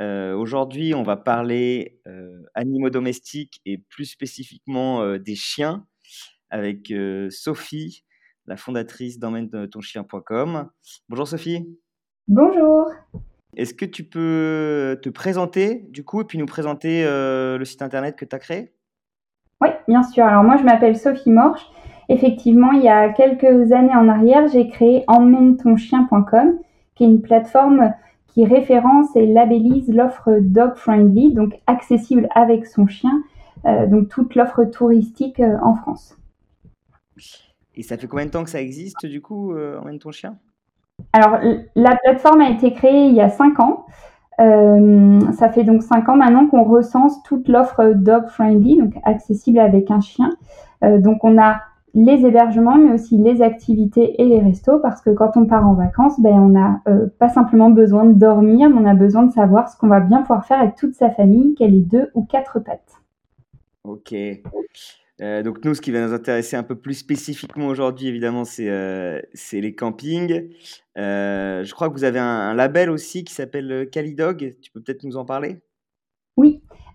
Euh, aujourd'hui, on va parler euh, animaux domestiques et plus spécifiquement euh, des chiens avec Sophie, la fondatrice d'emmène-ton-chien.com. Bonjour Sophie. Bonjour. Est-ce que tu peux te présenter du coup et puis nous présenter le site internet que tu as créé? Oui, bien sûr. Alors moi, je m'appelle Sophie Morche Effectivement, il y a quelques années en arrière, j'ai créé emmène-ton-chien.com, qui est une plateforme qui référence et labellise l'offre dog friendly, donc accessible avec son chien, euh, donc toute l'offre touristique euh, en France. Et ça fait combien de temps que ça existe du coup, euh, Emmène ton chien? Alors la plateforme a été créée il y a 5 ans. ça fait donc 5 ans maintenant qu'on recense toute l'offre dog friendly, donc accessible avec un chien. donc on a les hébergements, mais aussi les activités et les restos, parce que quand on part en vacances, ben, on n'a euh, pas simplement besoin de dormir, mais on a besoin de savoir ce qu'on va bien pouvoir faire avec toute sa famille, qu'elle ait deux ou quatre pattes. Ok. Euh, donc nous, ce qui va nous intéresser un peu plus spécifiquement aujourd'hui, évidemment, c'est euh, les campings. je crois que vous avez un, un label aussi qui s'appelle Calidog. Tu peux peut-être nous en parler?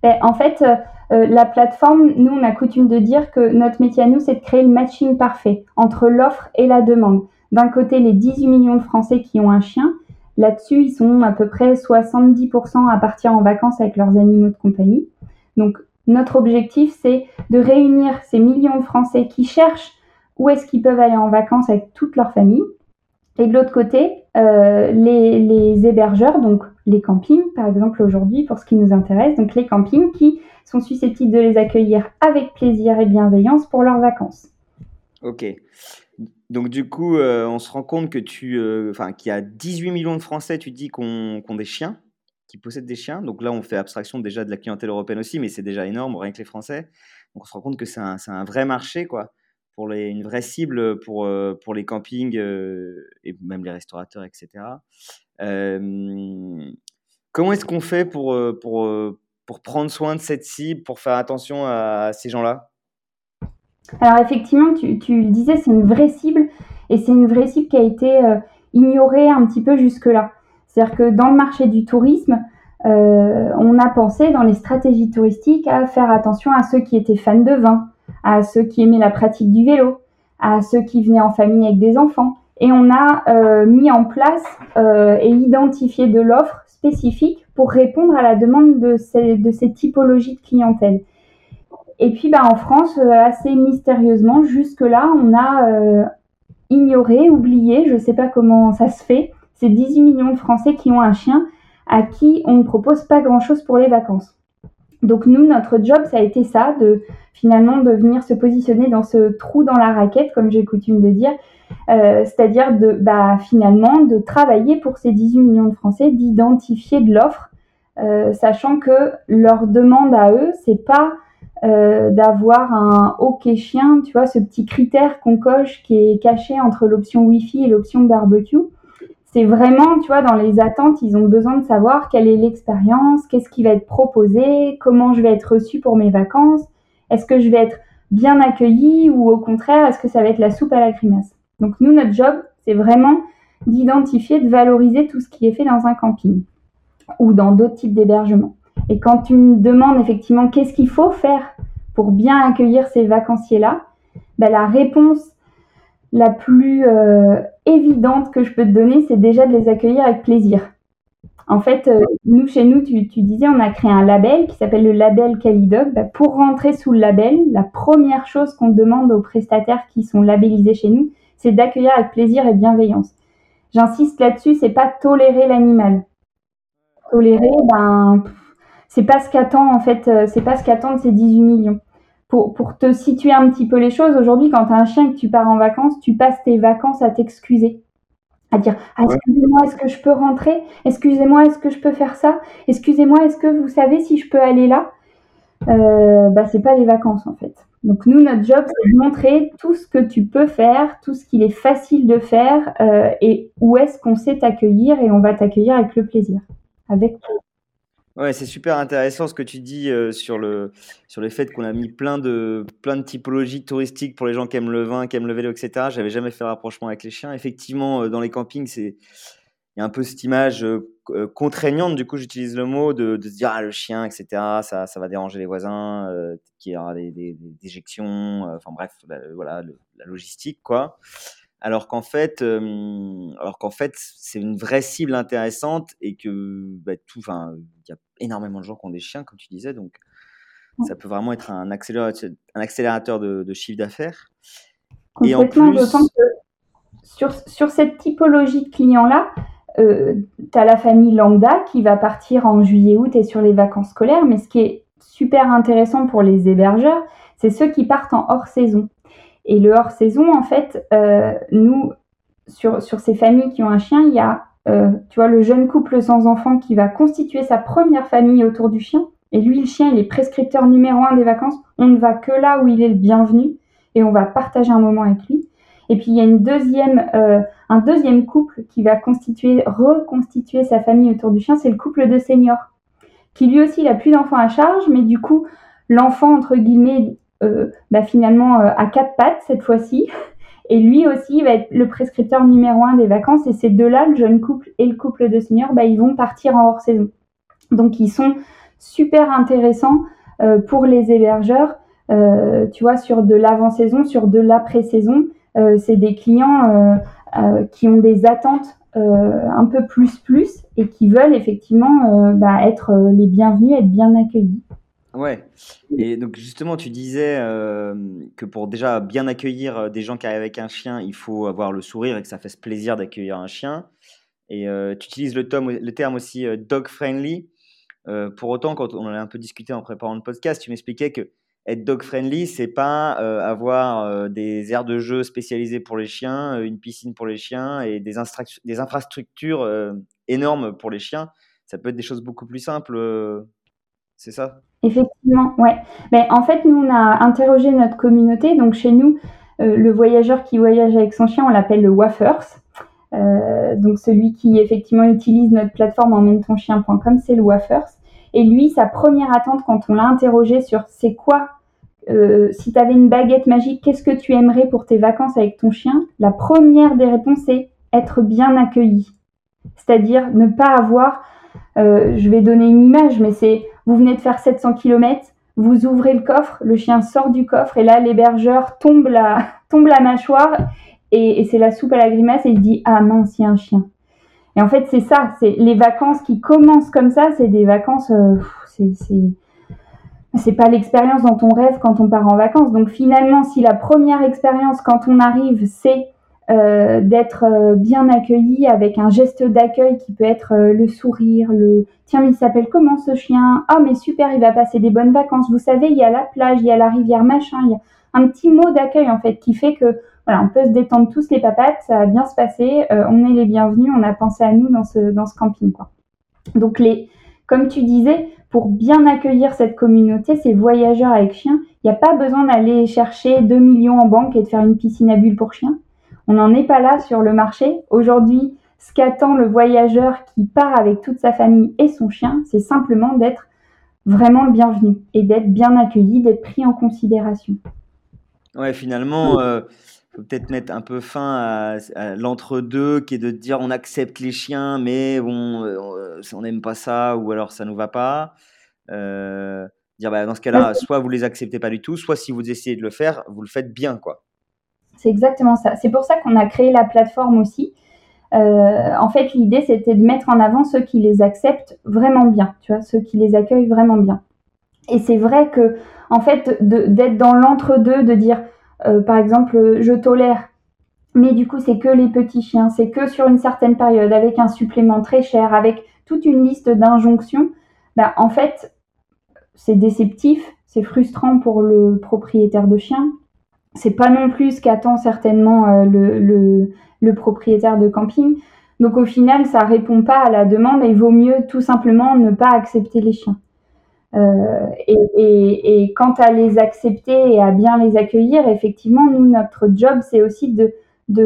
Ben, en fait, euh, euh, la plateforme, nous, on a coutume de dire que notre métier à nous, c'est de créer le matching parfait entre l'offre et la demande. D'un côté, les 18 millions de Français qui ont un chien, là-dessus, ils sont à peu près 70% à partir en vacances avec leurs animaux de compagnie. Donc, notre objectif, c'est de réunir ces millions de Français qui cherchent où est-ce qu'ils peuvent aller en vacances avec toute leur famille. Et de l'autre côté, euh, les, hébergeurs, donc les campings, par exemple aujourd'hui, pour ce qui nous intéresse, donc les campings qui sont susceptibles de les accueillir avec plaisir et bienveillance pour leurs vacances. Ok. Donc du coup, euh, on se rend compte que tu, euh, enfin, qu'il y a 18 millions de Français, tu dis, qui ont, des chiens, qui possèdent des chiens. Donc là, on fait abstraction déjà de la clientèle européenne aussi, mais c'est déjà énorme, rien que les Français. Donc on se rend compte que c'est un, un, vrai marché, quoi une vraie cible pour, euh, pour les campings euh, et même les restaurateurs, etc. Euh, comment est-ce qu'on fait pour, pour, pour prendre soin de cette cible, pour faire attention à ces gens-là? Alors effectivement, tu, tu, le disais, c'est une vraie cible et c'est une vraie cible qui a été ignorée un petit peu jusque-là. C'est-à-dire que dans le marché du tourisme, on a pensé dans les stratégies touristiques à faire attention à ceux qui étaient fans de vin, à ceux qui aimaient la pratique du vélo, à ceux qui venaient en famille avec des enfants. Et on a euh, mis en place euh, et identifié de l'offre spécifique pour répondre à la demande de ces, de typologies de clientèle. Et puis bah, en France, euh, assez mystérieusement, jusque-là, on a ignoré, oublié, je ne sais pas comment ça se fait, ces 18 millions de Français qui ont un chien à qui on ne propose pas grand-chose pour les vacances. Donc nous, notre job, ça a été ça, de finalement de venir se positionner dans ce trou dans la raquette, comme j'ai coutume de dire, euh, c'est-à-dire de bah, finalement de travailler pour ces 18 millions de Français, d'identifier de l'offre, euh, sachant que leur demande à eux, c'est pas euh, d'avoir un hockey chien, tu vois, ce petit critère qu'on coche qui est caché entre l'option Wi-Fi et l'option barbecue c'est vraiment, tu vois, dans les attentes, ils ont besoin de savoir quelle est l'expérience, qu'est-ce qui va être proposé, comment je vais être reçu pour mes vacances, est-ce que je vais être bien accueilli ou au contraire, est-ce que ça va être la soupe à la grimace? Donc nous, notre job, c'est vraiment d'identifier, de valoriser tout ce qui est fait dans un camping ou dans d'autres types d'hébergements. Et quand tu me demandes effectivement qu'est-ce qu'il faut faire pour bien accueillir ces vacanciers-là, ben, la réponse la plus euh, évidente que je peux te donner, c'est déjà de les accueillir avec plaisir. En fait, euh, nous, chez nous, tu, disais, on a créé un label qui s'appelle le label Calidog. Bah, pour rentrer sous le label, la première chose qu'on demande aux prestataires qui sont labellisés chez nous, c'est d'accueillir avec plaisir et bienveillance. J'insiste là-dessus, c'est pas tolérer l'animal. Tolérer, ben, c'est pas ce qu'attend, en fait, euh, c'est pas ce qu'attendent ces 18 millions pour, pour te situer un petit peu les choses, aujourd'hui, quand tu as un chien et que tu pars en vacances, tu passes tes vacances à t'excuser. à dire ah, excusez-moi est-ce que je peux rentrer? Excusez-moi est-ce que je peux faire ça? Excusez-moi est-ce que vous savez si je peux aller là? Euh, bah c'est pas les vacances en fait. Donc nous notre job c'est de montrer tout ce que tu peux faire tout ce qu'il est facile de faire euh, et où est-ce qu'on sait t'accueillir et on va t'accueillir avec le plaisir. Avec Ouais, c'est super intéressant ce que tu dis euh, sur, le, sur le fait qu'on a mis plein de, plein de typologies touristiques pour les gens qui aiment le vin, qui aiment le vélo, etc. J'avais jamais fait le rapprochement avec les chiens. Effectivement, euh, dans les campings, c'est il y a un peu cette image euh, contraignante, du coup j'utilise le mot, de, se dire ah, le chien, etc., ça, ça va déranger les voisins, qu'il y aura des, des, déjections, enfin bref, voilà, la logistique, quoi alors qu'en fait, alors qu'en fait, c'est une vraie cible intéressante et que bah, tout, enfin, il y a énormément de gens qui ont des chiens, comme tu disais, donc ça peut vraiment être un accélérateur, un accélérateur de, chiffre d'affaires. Et en plus, sur, sur cette typologie de clients-là, euh, tu as la famille lambda qui va partir en juillet-août et sur les vacances scolaires, mais ce qui est super intéressant pour les hébergeurs, c'est ceux qui partent en hors saison. Et le hors saison, en fait, euh, nous, sur, sur ces familles qui ont un chien, il y a, euh, tu vois, le jeune couple sans enfant qui va constituer sa première famille autour du chien. Et lui, le chien, il est prescripteur numéro un des vacances. On ne va que là où il est le bienvenu et on va partager un moment avec lui. Et puis il y a une deuxième, euh, un deuxième couple qui va constituer, reconstituer sa famille autour du chien, c'est le couple de seniors, qui lui aussi n'a plus d'enfants à charge, mais du coup l'enfant entre guillemets bah, finalement euh, à quatre pattes cette fois-ci. Et lui aussi va être le prescripteur numéro un des vacances. Et ces deux-là, le jeune couple et le couple de seniors, bah, ils vont partir en hors saison. Donc ils sont super intéressants euh, pour les hébergeurs. tu vois, sur de l'avant-saison, sur de l'après-saison, c'est des clients qui ont des attentes un peu plus plus et qui veulent effectivement bah, être les bienvenus, être bien accueillis. Ouais. Et donc justement, tu disais euh, que pour déjà bien accueillir euh, des gens qui arrivent avec un chien, il faut avoir le sourire et que ça fasse plaisir d'accueillir un chien. Et euh, tu utilises le, le, terme aussi dog friendly. pour autant, quand on en a un peu discuté en préparant le podcast, tu m'expliquais que être dog friendly, c'est pas avoir des aires de jeu spécialisées pour les chiens, une piscine pour les chiens et des, des infrastructures énormes pour les chiens. Ça peut être des choses beaucoup plus simples c'est ça? Effectivement, ouais. Mais en fait, nous, on a interrogé notre communauté. Donc, chez nous, euh, le voyageur qui voyage avec son chien, on l'appelle le Waffers. Euh, donc, celui qui effectivement utilise notre plateforme emmène-ton-chien.com, c'est le Waffers. Et lui, sa première attente quand on l'a interrogé sur c'est quoi, euh, si tu avais une baguette magique, qu'est-ce que tu aimerais pour tes vacances avec ton chien? La première des réponses, c'est être bien accueilli. C'est-à-dire ne pas avoir, je vais donner une image, mais c'est vous venez de faire 700 km, vous ouvrez le coffre, le chien sort du coffre et là l'hébergeur tombe la, tombe la mâchoire et, c'est la soupe à la grimace et il dit ah mince il y a un chien. Et en fait c'est ça, c'est les vacances qui commencent comme ça, c'est des vacances, euh, c'est c'est pas l'expérience dont on rêve quand on part en vacances. Donc finalement si la première expérience quand on arrive c'est euh, d'être euh, bien accueilli avec un geste d'accueil qui peut être euh, le sourire, le tiens mais il s'appelle comment ce chien Ah mais super, il va passer des bonnes vacances. Vous savez, il y a la plage, il y a la rivière machin, il y a un petit mot d'accueil en fait qui fait que voilà, on peut se détendre tous les papates, ça va bien se passer, on est les bienvenus, on a pensé à nous dans ce camping quoi. Donc les comme tu disais, pour bien accueillir cette communauté, ces voyageurs avec chiens, il n'y a pas besoin d'aller chercher 2 millions en banque et de faire une piscine à bulles pour chiens. On n'en est pas là sur le marché. Aujourd'hui, ce qu'attend le voyageur qui part avec toute sa famille et son chien, c'est simplement d'être vraiment le bienvenu et d'être bien accueilli, d'être pris en considération. Ouais, finalement, il euh, faut peut-être mettre un peu fin à, l'entre-deux qui est de dire on accepte les chiens, mais bon, euh, on n'aime pas ça ou alors ça nous va pas. Euh, dire bah, dans ce cas-là, soit vous les acceptez pas du tout, soit si vous essayez de le faire, vous le faites bien, quoi. C'est exactement ça. C'est pour ça qu'on a créé la plateforme aussi. Euh, en fait, l'idée, c'était de mettre en avant ceux qui les acceptent vraiment bien, tu vois, ceux qui les accueillent vraiment bien. Et c'est vrai que, en fait, d'être dans l'entre-deux, de dire, euh, par exemple, je tolère, mais du coup, c'est que les petits chiens, c'est que sur une certaine période, avec un supplément très cher, avec toute une liste d'injonctions, bah, en fait, c'est déceptif, c'est frustrant pour le propriétaire de chien, C'est pas non plus ce qu'attend certainement le, le, propriétaire de camping. Donc au final, ça répond pas à la demande et il vaut mieux tout simplement ne pas accepter les chiens. Euh, et, quant à les accepter et à bien les accueillir, effectivement, nous, notre job, c'est aussi de,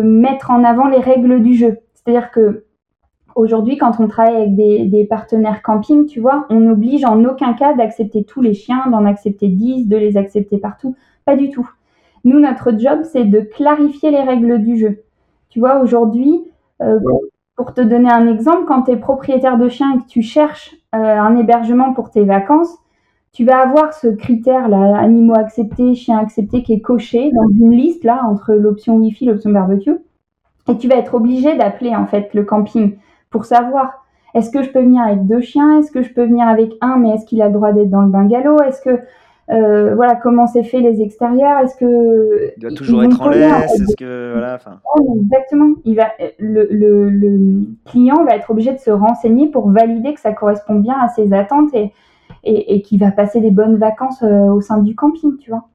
mettre en avant les règles du jeu. C'est-à-dire que aujourd'hui, quand on travaille avec des, des, partenaires camping, tu vois, on n'oblige en aucun cas d'accepter tous les chiens, d'en accepter 10, de les accepter partout. Pas du tout. Nous, notre job, c'est de clarifier les règles du jeu. Tu vois, aujourd'hui, euh, pour te donner un exemple, quand tu es propriétaire de chien et que tu cherches euh, un hébergement pour tes vacances, tu vas avoir ce critère là, animaux acceptés, chiens acceptés, qui est coché dans une liste là entre l'option Wi-Fi, l'option barbecue, et tu vas être obligé d'appeler en fait le camping pour savoir est-ce que je peux venir avec deux chiens, est-ce que je peux venir avec un, mais est-ce qu'il a le droit d'être dans le bungalow, est-ce que euh, voilà comment c'est fait les extérieurs est-ce que il doit toujours être en laisse est-ce que voilà enfin. Exactement. Il va le, le, le, client va être obligé de se renseigner pour valider que ça correspond bien à ses attentes et, et, et qu'il va passer des bonnes vacances euh, au sein du camping tu vois.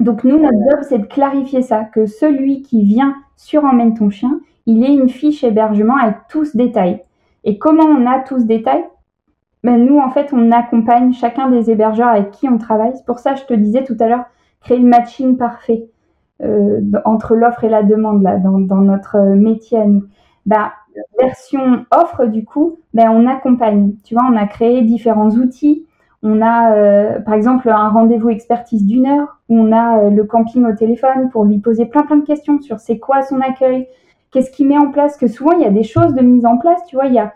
Donc nous notre job c'est de clarifier ça que celui qui vient sur emmène ton chien il ait une fiche hébergement avec tout ce détail et comment on a tout ce détail ben, nous, en fait, on accompagne chacun des hébergeurs avec qui on travaille. C'est pour ça, je te disais tout à l'heure, créer le matching parfait euh, entre l'offre et la demande là, dans, notre métier à nous. Ben, version offre, du coup, ben, on accompagne. Tu vois, on a créé différents outils. On a, euh, par exemple, un rendez-vous expertise d'une heure où on a euh, le camping au téléphone pour lui poser plein plein de questions sur c'est quoi son accueil, qu'est-ce qu'il met en place. Que souvent, il y a des choses de mise en place. Tu vois, il y a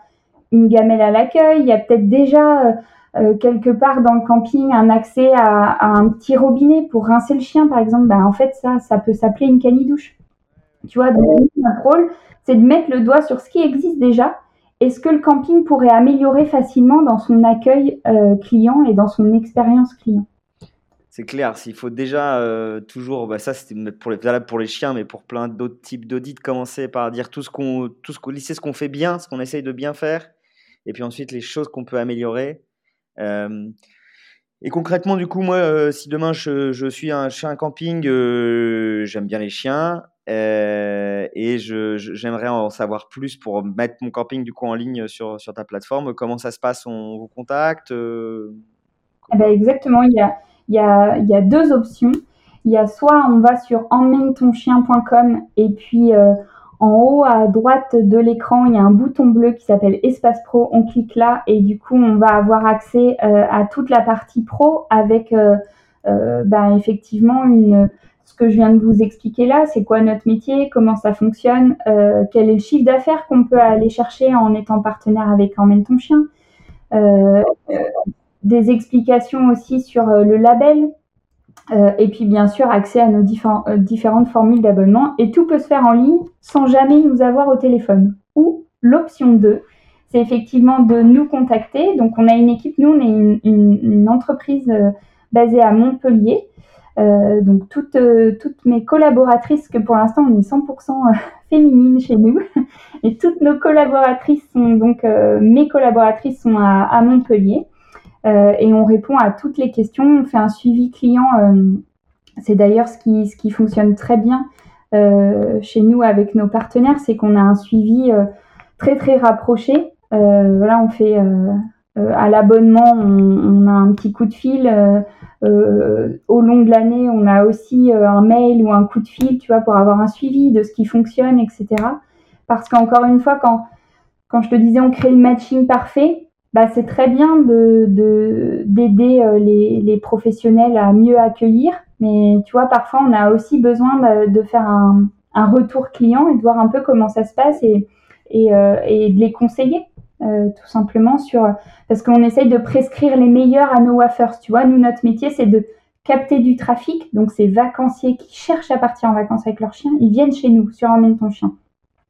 une gamelle à l'accueil, il y a peut-être déjà euh, euh, quelque part dans le camping un accès à, un petit robinet pour rincer le chien, par exemple. Ben, en fait, ça, ça peut s'appeler une canidouche. Tu vois, donc, notre rôle, c'est de mettre le doigt sur ce qui existe déjà et ce que le camping pourrait améliorer facilement dans son accueil euh, client et dans son expérience client? C'est clair, s'il faut déjà toujours, bah ça c'était pour les, pour les chiens, mais pour plein d'autres types d'audits, commencer par dire tout ce qu'on, tout ce qu'on, ce qu'on fait bien, ce qu'on essaye de bien faire, et puis ensuite les choses qu'on peut améliorer. Euh, et concrètement, du coup, moi, euh, si demain je, je, suis un chien camping, euh, j'aime bien les chiens et j'aimerais en savoir plus pour mettre mon camping du coup en ligne sur, sur ta plateforme. Comment ça se passe? On vous contacte eh ben exactement, il y, a, il, y a, il y a deux options. Il y a soit on va sur emmène-ton-chien.com et puis en haut à droite de l'écran, il y a un bouton bleu qui s'appelle Espace Pro. On clique là et du coup, on va avoir accès euh, à toute la partie pro avec euh, euh, ben, effectivement ce que je viens de vous expliquer là. C'est quoi notre métier, comment ça fonctionne, quel est le chiffre d'affaires qu'on peut aller chercher en étant partenaire avec Emmène ton chien? des explications aussi sur le label, euh, et puis bien sûr accès à nos euh, différentes formules d'abonnement. Et tout peut se faire en ligne sans jamais nous avoir au téléphone. Ou l'option 2, c'est effectivement de nous contacter. Donc on a une équipe, nous on est une, entreprise euh, basée à Montpellier. donc toutes, toutes mes collaboratrices, que pour l'instant on est 100% féminines chez nous, et toutes nos collaboratrices sont donc mes collaboratrices sont à Montpellier. Euh, et on répond à toutes les questions. On fait un suivi client. Euh, c'est d'ailleurs ce qui, ce qui fonctionne très bien euh, chez nous avec nos partenaires, c'est qu'on a un suivi très très rapproché. voilà, on fait à l'abonnement, on, a un petit coup de fil. au long de l'année, on a aussi un mail ou un coup de fil, tu vois, pour avoir un suivi de ce qui fonctionne, etc. Parce qu'encore une fois, quand, quand je te disais on crée le matching parfait, bah, c'est très bien de, d'aider euh, les, les, professionnels à mieux accueillir, mais tu vois, parfois on a aussi besoin de, faire un, un, retour client et de voir un peu comment ça se passe et, et, euh, et de les conseiller. Euh, tout simplement sur parce qu'on essaye de prescrire les meilleurs à nos waffers. Tu vois, nous notre métier c'est de capter du trafic, donc ces vacanciers qui cherchent à partir en vacances avec leur chien, ils viennent chez nous sur Emmène ton chien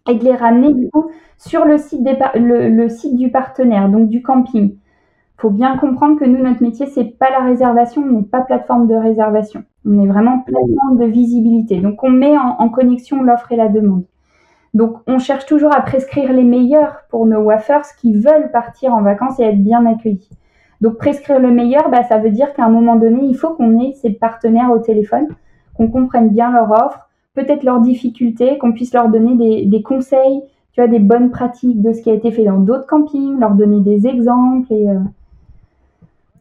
et de les ramener du coup sur le site, des, le, site du partenaire, donc du camping. Il faut bien comprendre que nous, notre métier, c'est pas la réservation, on n'est pas plateforme de réservation. On est vraiment plateforme de visibilité. Donc, on met en, connexion l'offre et la demande. Donc, on cherche toujours à prescrire les meilleurs pour nos wafers qui veulent partir en vacances et être bien accueillis. Donc, prescrire le meilleur, bah, ça veut dire qu'à un moment donné, il faut qu'on ait ces partenaires au téléphone qu'on comprenne bien leur offre, peut-être leurs difficultés, qu'on puisse leur donner des, conseils, tu vois, des bonnes pratiques de ce qui a été fait dans d'autres campings, leur donner des exemples. Euh,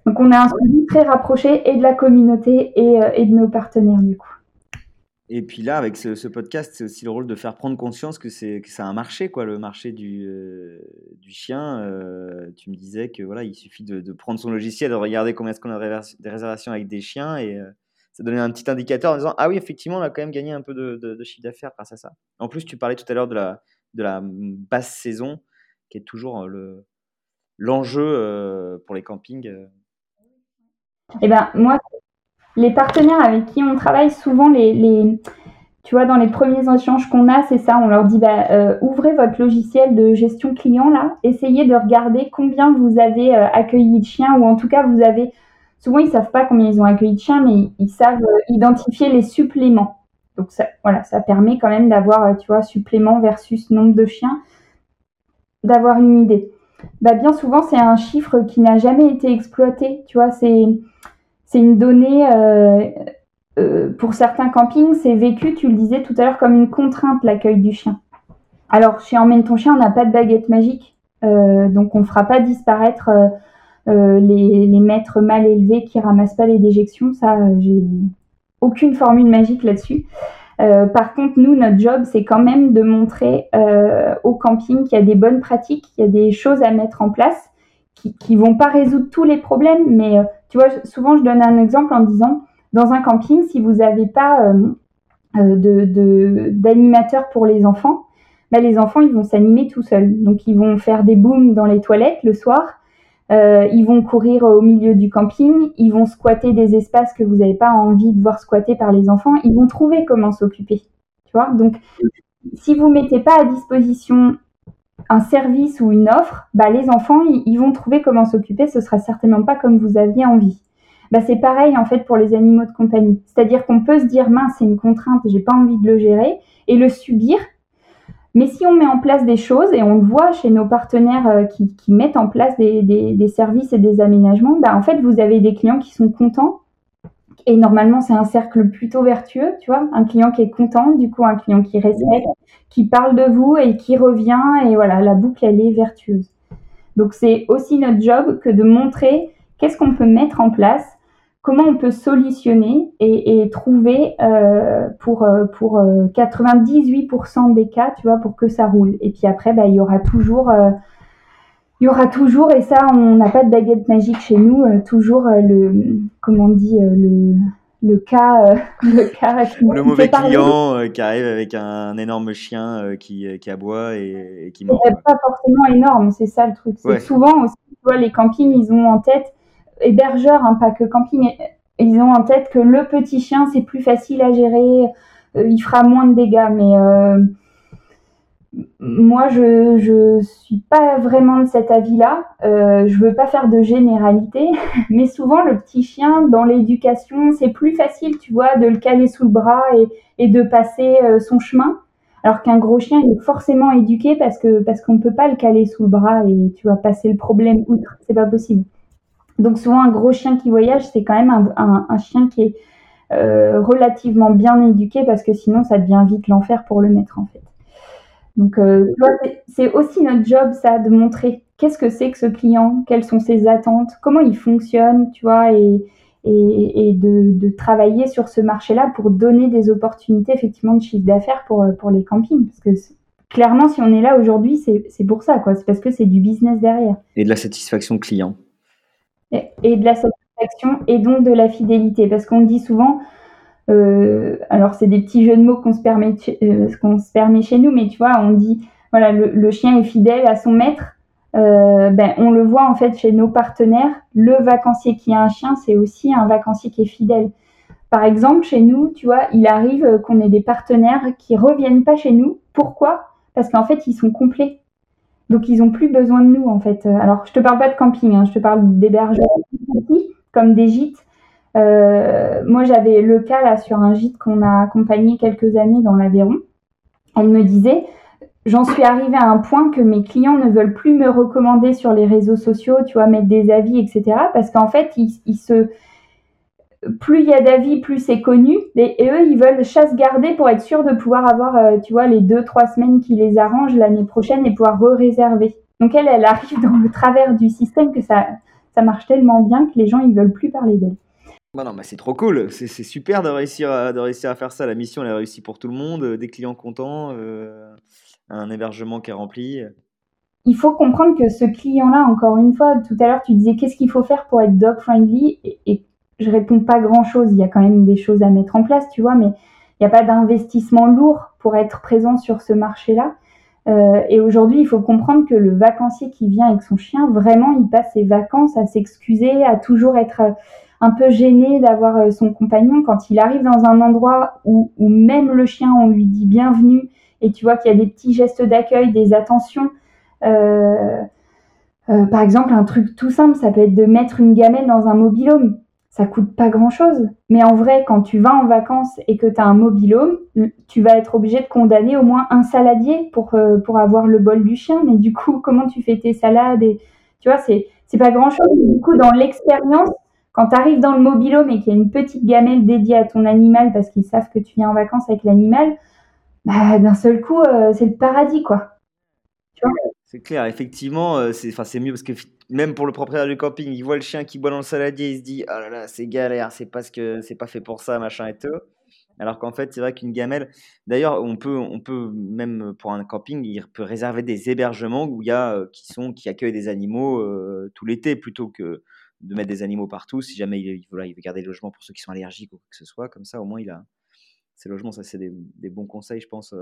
Donc on a un suivi très rapproché et de la communauté et, euh, de nos partenaires du coup. Et puis là, avec ce, podcast, c'est aussi le rôle de faire prendre conscience que c'est un marché, quoi, le marché du, euh, chien. Tu me disais que voilà, il suffit de, prendre son logiciel, de regarder combien est-ce qu'on a des réservations avec des chiens, et ça donnait un petit indicateur en disant ah oui, effectivement, on a quand même gagné un peu de, chiffre d'affaires grâce à ça. En plus, tu parlais tout à l'heure de la de la basse saison, qui est toujours le l'enjeu pour les campings. Eh ben moi, les partenaires avec qui on travaille, souvent, les, tu vois, dans les premiers échanges qu'on a, c'est ça, on leur dit, bah, euh, ouvrez votre logiciel de gestion client, là, essayez de regarder combien vous avez euh, accueilli de chiens, ou en tout cas, vous avez, souvent, ils savent pas combien ils ont accueilli de chiens, mais ils, savent euh, identifier les suppléments. Donc, ça, voilà, ça permet quand même d'avoir, tu vois, supplément versus nombre de chiens, d'avoir une idée. Bah, bien souvent, c'est un chiffre qui n'a jamais été exploité, tu vois, c'est une donnée, euh, euh, pour certains campings, c'est vécu, tu le disais tout à l'heure, comme une contrainte, l'accueil du chien. Alors, chez Emmène ton chien, on n'a pas de baguette magique, euh, donc on ne fera pas disparaître les, les, maîtres mal élevés qui ramassent pas les déjections. Ça, j'ai aucune formule magique là-dessus. par contre, nous, notre job, c'est quand même de montrer au camping qu'il y a des bonnes pratiques, qu'il y a des choses à mettre en place qui, ne vont pas résoudre tous les problèmes, mais euh, tu vois, souvent je donne un exemple en disant, dans un camping, si vous n'avez pas euh, euh, de d'animateur pour les enfants, bah, les enfants ils vont s'animer tout seuls. Donc ils vont faire des booms dans les toilettes le soir, ils vont courir au milieu du camping, ils vont squatter des espaces que vous n'avez pas envie de voir squatter par les enfants, ils vont trouver comment s'occuper. Tu vois Donc si vous mettez pas à disposition un service ou une offre, bah, les enfants, ils, vont trouver comment s'occuper, ce sera certainement pas comme vous aviez envie. Bah, c'est pareil en fait pour les animaux de compagnie. C'est-à-dire qu'on peut se dire mince, c'est une contrainte, j'ai pas envie de le gérer et le subir. Mais si on met en place des choses, et on le voit chez nos partenaires euh, qui, mettent en place des, services et des aménagements, bah, en fait, vous avez des clients qui sont contents et normalement, c'est un cercle plutôt vertueux, tu vois. Un client qui est content, du coup, un client qui respecte, qui parle de vous et qui revient. Et voilà, la boucle, elle est vertueuse. Donc, c'est aussi notre job que de montrer qu'est-ce qu'on peut mettre en place, comment on peut solutionner et, trouver euh, pour, euh, pour 98% euh, des cas, tu vois, pour que ça roule. Et puis après, bah, il y aura toujours il y aura toujours, et ça, on n'a pas de baguette magique chez nous, euh, toujours le, comment on dit, le, le cas, le cas le mauvais client qui arrive avec un énorme chien qui, qui aboie et, et qui mord. Pas forcément énorme, c'est ça le truc. Souvent aussi, tu vois, les campings, ils ont en tête, hébergeurs, hein, pas que camping, ils ont en tête que le petit chien, c'est plus facile à gérer, il fera moins de dégâts, mais moi, je je suis pas vraiment de cet avis-là. Euh, je veux pas faire de généralité, mais souvent le petit chien dans l'éducation, c'est plus facile, tu vois, de le caler sous le bras et, et de passer euh, son chemin. Alors qu'un gros chien, il est forcément éduqué parce que parce qu'on peut pas le caler sous le bras et tu vas passer le problème outre. C'est pas possible. Donc souvent un gros chien qui voyage, c'est quand même un, chien qui est euh, relativement bien éduqué parce que sinon ça devient vite l'enfer pour le maître en fait. Donc, euh, c'est aussi notre job, ça, de montrer qu'est-ce que c'est que ce client, quelles sont ses attentes, comment il fonctionne, tu vois, et, et, de, travailler sur ce marché-là pour donner des opportunités, effectivement, de chiffre d'affaires pour, euh, pour les campings. Parce que clairement, si on est là aujourd'hui, c'est pour ça, quoi. C'est parce que c'est du business derrière. Et de la satisfaction client. Et, de la satisfaction et donc de la fidélité. Parce qu'on dit souvent, euh, alors c'est des petits jeux de mots qu'on se permet euh, qu'on se permet chez nous, mais tu vois, on dit voilà le, chien est fidèle à son maître. Euh, ben, on le voit en fait chez nos partenaires. Le vacancier qui a un chien, c'est aussi un vacancier qui est fidèle. Par exemple, chez nous, tu vois, il arrive qu'on ait des partenaires qui reviennent pas chez nous. Pourquoi? Parce qu'en fait, ils sont complets. Donc, ils ont plus besoin de nous, en fait. Alors, je te parle pas de camping, hein, je te parle d'hébergement comme des gîtes. Euh, moi, j'avais le cas là sur un gîte qu'on a accompagné quelques années dans l'Aveyron. Elle me disait, j'en suis arrivée à un point que mes clients ne veulent plus me recommander sur les réseaux sociaux, tu vois, mettre des avis, etc. Parce qu'en fait, ils, se plus il y a d'avis, plus c'est connu. Et, eux, ils veulent chasse garder pour être sûr de pouvoir avoir, euh, tu vois, les deux, trois semaines qui les arrangent l'année prochaine et pouvoir re-réserver. Donc elle, elle arrive dans le travers du système que ça, ça marche tellement bien que les gens, ils veulent plus parler d'elle. Bah non, bah c'est trop cool, c'est super de réussir, à, de réussir à faire ça. La mission, elle est réussie pour tout le monde, euh, des clients contents, euh, un hébergement qui est rempli. Il faut comprendre que ce client-là, encore une fois, tout à l'heure, tu disais qu'est-ce qu'il faut faire pour être dog-friendly et, et, je réponds pas grand-chose. Il y a quand même des choses à mettre en place, tu vois, mais il n'y a pas d'investissement lourd pour être présent sur ce marché-là. Euh, et aujourd'hui, il faut comprendre que le vacancier qui vient avec son chien, vraiment, il passe ses vacances à s'excuser, à toujours être euh, un peu gêné d'avoir euh, son compagnon quand il arrive dans un endroit où, même le chien, on lui dit bienvenue, et tu vois qu'il y a des petits gestes d'accueil, des attentions. Par exemple, un truc tout simple, ça peut être de mettre une gamelle dans un mobilhome ça coûte pas grand chose. Mais en vrai, quand tu vas en vacances et que tu as un mobilhome, tu vas être obligé de condamner au moins un saladier pour, euh, avoir le bol du chien. Mais du coup, comment tu fais tes salades et, Tu vois, c'est, c'est pas grand chose. Du coup, dans l'expérience, quand tu arrives dans le mobilhome et qu'il y a une petite gamelle dédiée à ton animal parce qu'ils savent que tu viens en vacances avec l'animal, bah, d'un seul coup, euh, c'est le paradis, quoi. Tu vois? C'est clair, effectivement, euh, c'est, mieux parce que même pour le propriétaire du camping, il voit le chien qui boit dans le saladier, il se dit ah là là, c'est galère, c'est parce que c'est pas fait pour ça, machin et tout. Alors qu'en fait, c'est vrai qu'une gamelle. D'ailleurs, on peut, on peut même pour un camping, il peut réserver des hébergements où il y a euh, qui sont qui accueillent des animaux euh, tout l'été plutôt que de mettre des animaux partout. Si jamais il, voilà, il veut garder le logement pour ceux qui sont allergiques ou quoi que ce soit, comme ça, au moins il a ces logements. Ça, c'est des, bons conseils, je pense,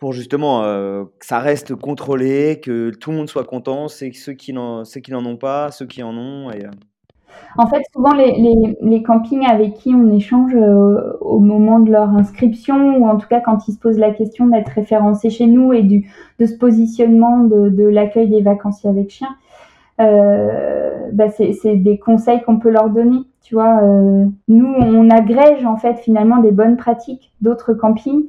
pour justement euh, que ça reste contrôlé, que tout le monde soit content, c'est ceux qui n'en ont pas, ceux qui en ont. Euh. En fait, souvent les, les, campings avec qui on échange euh, au moment de leur inscription, ou en tout cas quand ils se posent la question d'être référencés chez nous et du, de ce positionnement de, l'accueil des vacanciers avec chiens, bah c'est des conseils qu'on peut leur donner. Tu vois, nous, on agrège en fait finalement des bonnes pratiques d'autres campings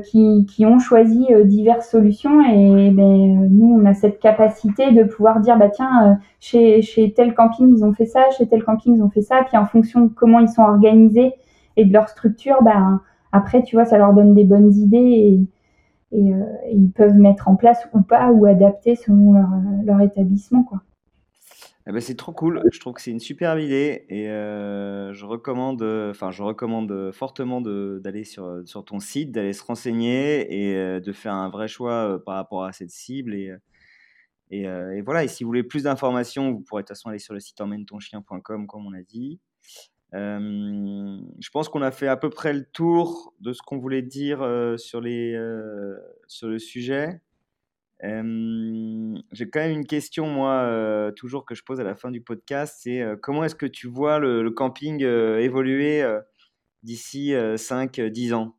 qui, qui, ont choisi euh, diverses solutions et ben, nous on a cette capacité de pouvoir dire bah tiens euh, chez, chez tel camping ils ont fait ça chez tel camping ils ont fait ça puis en fonction de comment ils sont organisés et de leur structure bah, après tu vois ça leur donne des bonnes idées et, et, et ils peuvent mettre en place ou pas ou adapter selon leur, leur établissement quoi. Eh ben, c'est trop cool. Je trouve que c'est une superbe idée et euh, je recommande, enfin, je recommande fortement d'aller sur, sur ton site, d'aller se renseigner et euh, de faire un vrai choix euh, par rapport à cette cible. Et, et, et voilà. Et si vous voulez plus d'informations, vous pourrez de toute façon aller sur le site emmène-ton-chien.com, comme on a dit. je pense qu'on a fait à peu près le tour de ce qu'on voulait dire sur, les, sur le sujet. J'ai quand même une question, moi, toujours que je pose à la fin du podcast, c'est comment est-ce que tu vois le, camping évoluer d'ici 5-10 ans?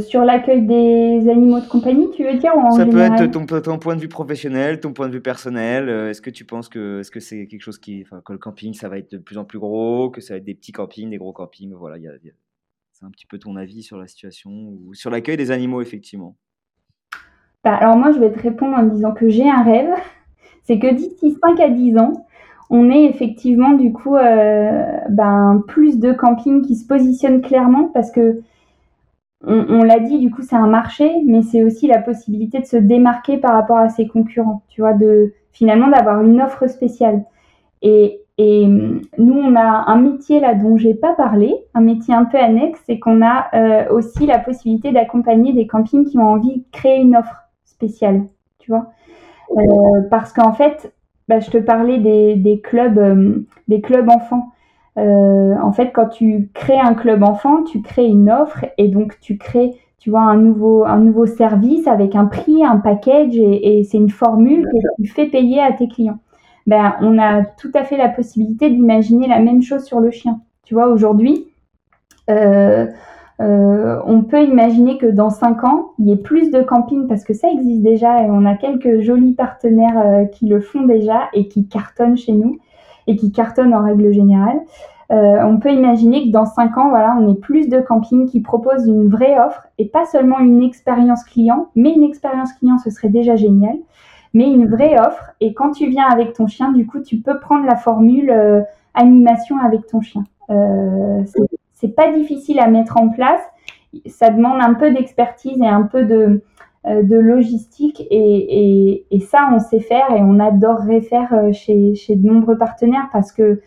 Sur l'accueil des animaux de compagnie, tu veux dire Ça peut être ton, ton, point de vue professionnel, ton point de vue personnel. Est-ce que tu penses que est-ce que c'est quelque chose qui, que le camping, ça va être de plus en plus gros, que ça va être des petits campings, des gros campings Voilà, il y a un petit peu ton avis sur la situation ou sur l'accueil des animaux, effectivement. Bah, alors moi, je vais te répondre en disant que j'ai un rêve. C'est que d'ici 5 à 10 ans, on ait effectivement du coup euh, ben, plus de campings qui se positionnent clairement parce que on, l'a dit, du coup, c'est un marché, mais c'est aussi la possibilité de se démarquer par rapport à ses concurrents, tu vois, de finalement d'avoir une offre spéciale. Et, et hum, nous, on a un métier là dont j'ai pas parlé, un métier un peu annexe, c'est qu'on a euh, aussi la possibilité d'accompagner des campings qui ont envie de créer une offre spéciale, tu vois. Euh, parce qu'en fait, bah, je te parlais des, des clubs, euh, des clubs enfants. Euh, en fait, quand tu crées un club enfant, tu crées une offre et donc tu crées, tu vois, un nouveau, un nouveau service avec un prix, un package et, et c'est une formule que tu fais payer à tes clients ben, on a tout à fait la possibilité d'imaginer la même chose sur le chien. Tu vois, aujourd'hui, euh, euh, on peut imaginer que dans cinq ans, il y ait plus de camping parce que ça existe déjà et on a quelques jolis partenaires euh, qui le font déjà et qui cartonnent chez nous et qui cartonnent en règle générale. on peut imaginer que dans cinq ans, voilà, on ait plus de camping qui proposent une vraie offre et pas seulement une expérience client, mais une expérience client, ce serait déjà génial mais une vraie offre. Et quand tu viens avec ton chien, du coup, tu peux prendre la formule euh, animation avec ton chien. Euh, c'est pas difficile à mettre en place. Ça demande un peu d'expertise et un peu de, euh, de logistique. Et, et, ça, on sait faire et on adorerait faire euh, chez, chez de nombreux partenaires parce que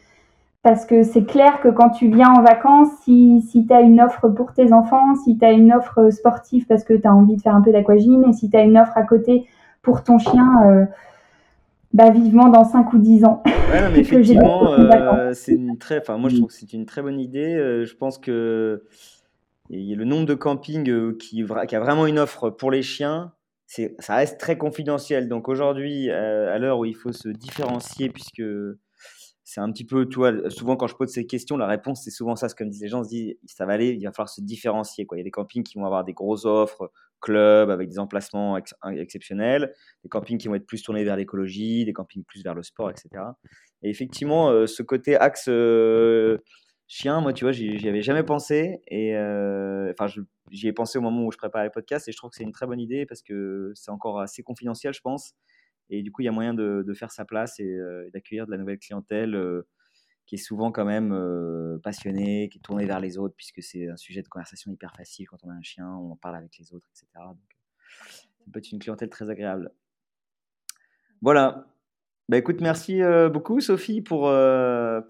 parce que c'est clair que quand tu viens en vacances, si, si tu as une offre pour tes enfants, si tu as une offre sportive parce que tu as envie de faire un peu d'aquagym, et si tu as une offre à côté pour ton chien, euh, bah vivement dans 5 ou 10 ans. Ouais, mais effectivement, euh, c'est une très, enfin moi je trouve que c'est une très bonne idée. Euh, je pense que le nombre de campings qui, qui a vraiment une offre pour les chiens, ça reste très confidentiel. Donc aujourd'hui, à l'heure où il faut se différencier, puisque c'est un petit peu, tu vois, souvent quand je pose ces questions, la réponse c'est souvent ça, ce que me disent les gens, se disent ça va aller, il va falloir se différencier. Quoi. Il y a des campings qui vont avoir des grosses offres, clubs avec des emplacements exceptionnels, des campings qui vont être plus tournés vers l'écologie, des campings plus vers le sport, etc. Et effectivement, euh, ce côté axe euh, chien, moi, tu vois, j'y avais jamais pensé. Et euh, enfin, j'y ai pensé au moment où je préparais les podcasts et je trouve que c'est une très bonne idée parce que c'est encore assez confidentiel, je pense. Et du coup, il y a moyen de, faire sa place et, d'accueillir de la nouvelle clientèle qui est souvent quand même euh, passionnée, qui est tournée vers les autres, puisque c'est un sujet de conversation hyper facile quand on a un chien, on en parle avec les autres, etc. Donc, ça peut être une clientèle très agréable. Voilà. Bah, écoute, merci beaucoup Sophie pour,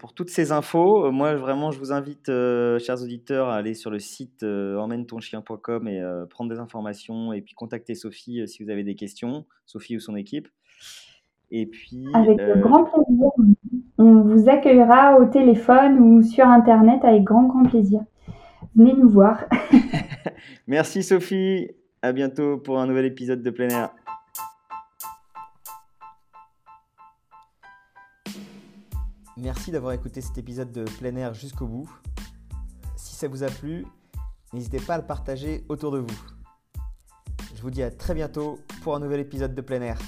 pour toutes ces infos. moi, vraiment, je vous invite, chers auditeurs, à aller sur le site emmène-ton-chien.com et prendre des informations et puis contacter Sophie si vous avez des questions, Sophie ou son équipe. Et puis, avec euh, grand plaisir. On vous accueillera au téléphone ou sur Internet avec grand, grand plaisir. Venez nous voir. Merci Sophie. À bientôt pour un nouvel épisode de plein air. Merci d'avoir écouté cet épisode de plein air jusqu'au bout. Si ça vous a plu, n'hésitez pas à le partager autour de vous. Je vous dis à très bientôt pour un nouvel épisode de plein air.